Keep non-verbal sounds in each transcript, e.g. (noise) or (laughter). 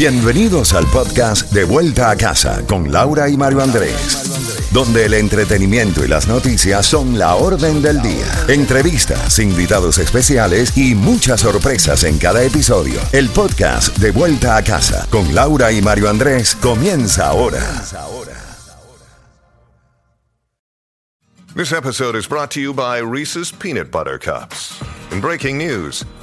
Bienvenidos al podcast De Vuelta a Casa con Laura y Mario Andrés, donde el entretenimiento y las noticias son la orden del día. Entrevistas, invitados especiales y muchas sorpresas en cada episodio. El podcast De Vuelta a Casa con Laura y Mario Andrés comienza ahora. This episode is brought to you by Reese's Peanut Butter Cups. In breaking news,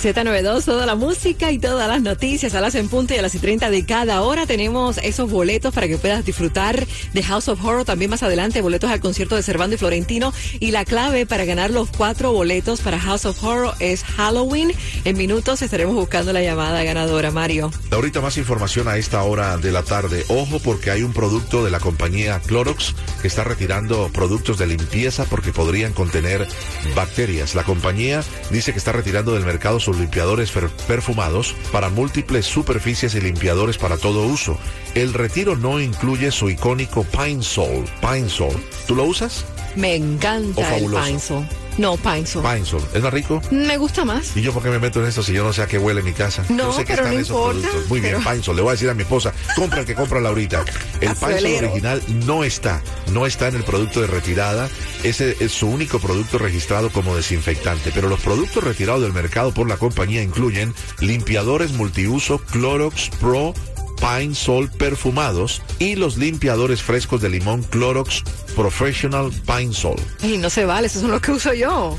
Z92, toda la música y todas las noticias a las en punto y a las y 30 de cada hora. Tenemos esos boletos para que puedas disfrutar de House of Horror. También más adelante, boletos al concierto de Cervando y Florentino. Y la clave para ganar los cuatro boletos para House of Horror es Halloween. En minutos estaremos buscando la llamada ganadora, Mario. Ahorita más información a esta hora de la tarde. Ojo porque hay un producto de la compañía Clorox que está retirando productos de limpieza porque podrían contener bacterias. La compañía dice que está retirando del mercado sus limpiadores perfumados para múltiples superficies y limpiadores para todo uso. El retiro no incluye su icónico Pine Sol. Pine Sol. ¿Tú lo usas? Me encanta el Pine Sol. No, Pine Sol. Pine Sol. ¿Es más rico? Me gusta más. ¿Y yo por qué me meto en eso si yo no sé a qué huele mi casa? No, yo sé pero no importa. Muy bien, Pine Sol. Le voy a decir a mi esposa, compra el que compra Laurita. El Pine Sol original no está. No está en el producto de retirada. Ese es su único producto registrado como desinfectante. Pero los productos retirados del mercado por la compañía incluyen limpiadores multiuso Clorox Pro Pine Sol perfumados y los limpiadores frescos de limón Clorox Professional Pine Sol. Y no se vale, esos son los que uso yo.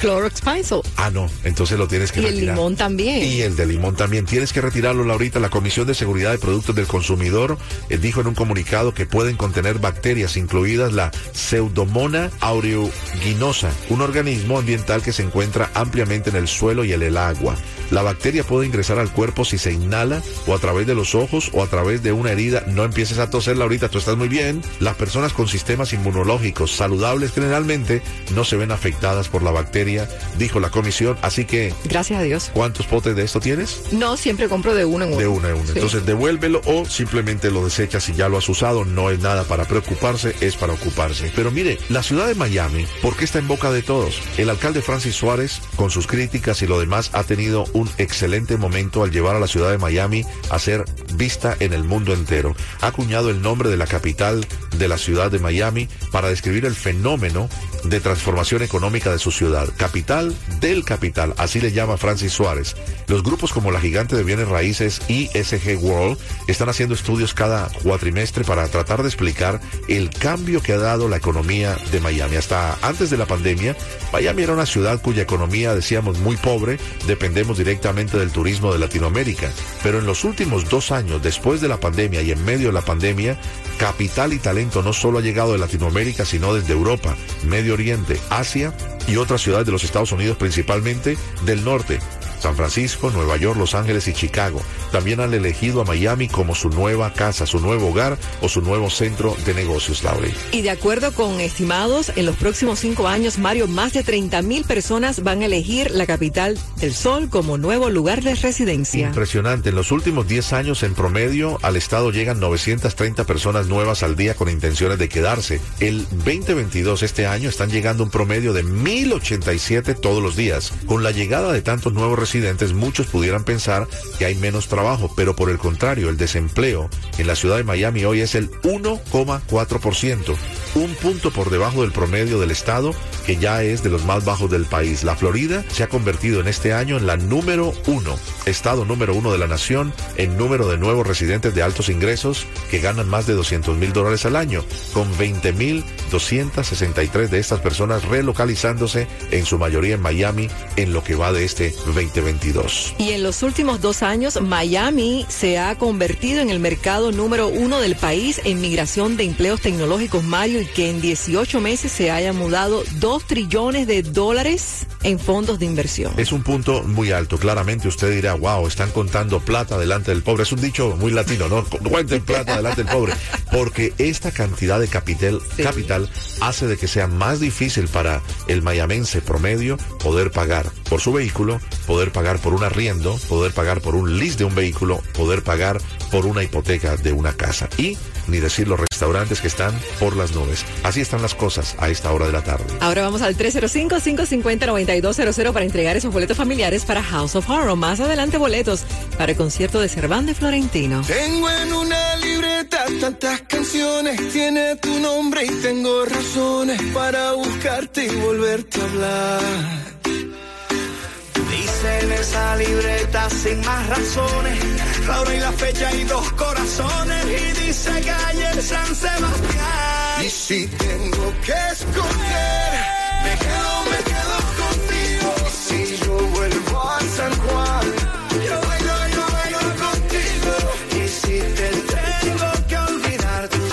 Clorox Pine Sol. Ah, no, entonces lo tienes que y retirar. Y el limón también. Y el de limón también. Tienes que retirarlo, Laurita. La Comisión de Seguridad de Productos del Consumidor eh, dijo en un comunicado que pueden contener bacterias, incluidas la Pseudomonas aeruginosa, un organismo ambiental que se encuentra ampliamente en el suelo y en el agua. La bacteria puede ingresar al cuerpo si se inhala o a través de los ojos o a través de una herida. No empieces a toser, Laurita, tú estás muy bien. Las personas con sistemas inmunológicos saludables generalmente no se ven afectadas por la bacteria, dijo la comisión. Así que... Gracias a Dios. ¿Cuántos potes de esto tienes? No, siempre compro de uno en uno. De uno en uno. Entonces devuélvelo o simplemente lo desechas si ya lo has usado. No es nada para preocuparse, es para ocuparse. Pero mire, la ciudad de Miami, ¿por qué está en boca de todos? El alcalde Francis Suárez, con sus críticas y lo demás, ha tenido un excelente momento al llevar a la ciudad de Miami a ser vista en el mundo entero. Ha acuñado el nombre de la capital de la ciudad de Miami para describir el fenómeno de transformación económica de su ciudad. Capital del capital, así le llama Francis Suárez. Los grupos como la gigante de bienes raíces ISG World están haciendo estudios cada cuatrimestre para tratar de explicar el cambio que ha dado la economía de Miami. Hasta antes de la pandemia, Miami era una ciudad cuya economía, decíamos, muy pobre, dependemos directamente del turismo de Latinoamérica. Pero en los últimos dos años, después de la pandemia y en medio de la pandemia, capital y talento no solo ha llegado de Latinoamérica, sino desde Europa, Medio Oriente, Asia y otras ciudades de los Estados Unidos, principalmente del norte. San Francisco, Nueva York, Los Ángeles y Chicago. También han elegido a Miami como su nueva casa, su nuevo hogar o su nuevo centro de negocios, Laura. Y de acuerdo con estimados, en los próximos cinco años, Mario, más de 30 mil personas van a elegir la capital del sol como nuevo lugar de residencia. Impresionante. En los últimos 10 años, en promedio, al estado llegan 930 personas nuevas al día con intenciones de quedarse. El 2022, este año, están llegando un promedio de 1087 todos los días. Con la llegada de tantos nuevos residentes, muchos pudieran pensar que hay menos trabajo, pero por el contrario, el desempleo en la ciudad de Miami hoy es el 1,4%. Un punto por debajo del promedio del estado, que ya es de los más bajos del país. La Florida se ha convertido en este año en la número uno, estado número uno de la nación en número de nuevos residentes de altos ingresos que ganan más de 200 mil dólares al año, con 20 mil 263 de estas personas relocalizándose en su mayoría en Miami en lo que va de este 2022. Y en los últimos dos años, Miami se ha convertido en el mercado número uno del país en migración de empleos tecnológicos, Mario, y que en 18 meses se haya mudado 2 trillones de dólares en fondos de inversión. Es un punto muy alto. Claramente usted dirá, wow, están contando plata delante del pobre. Es un dicho muy latino, ¿no? Cuenten plata delante del pobre. (laughs) Porque esta cantidad de capital, capital hace de que sea más difícil para el mayamense promedio poder pagar por su vehículo, poder pagar por un arriendo, poder pagar por un lease de un vehículo, poder pagar por una hipoteca de una casa. Y ni decir los restaurantes que están por las nubes. Así están las cosas a esta hora de la tarde. Ahora vamos al 305-550-9200 para entregar esos boletos familiares para House of Horror. Más adelante boletos para el concierto de Cervantes Florentino. Tengo en una libreta tantas canciones, tiene tu nombre y tengo razones para buscarte y volverte a hablar. Sin más razones, la hora y la fecha y dos corazones. Y dice calle San Sebastián. Y si tengo que escoger,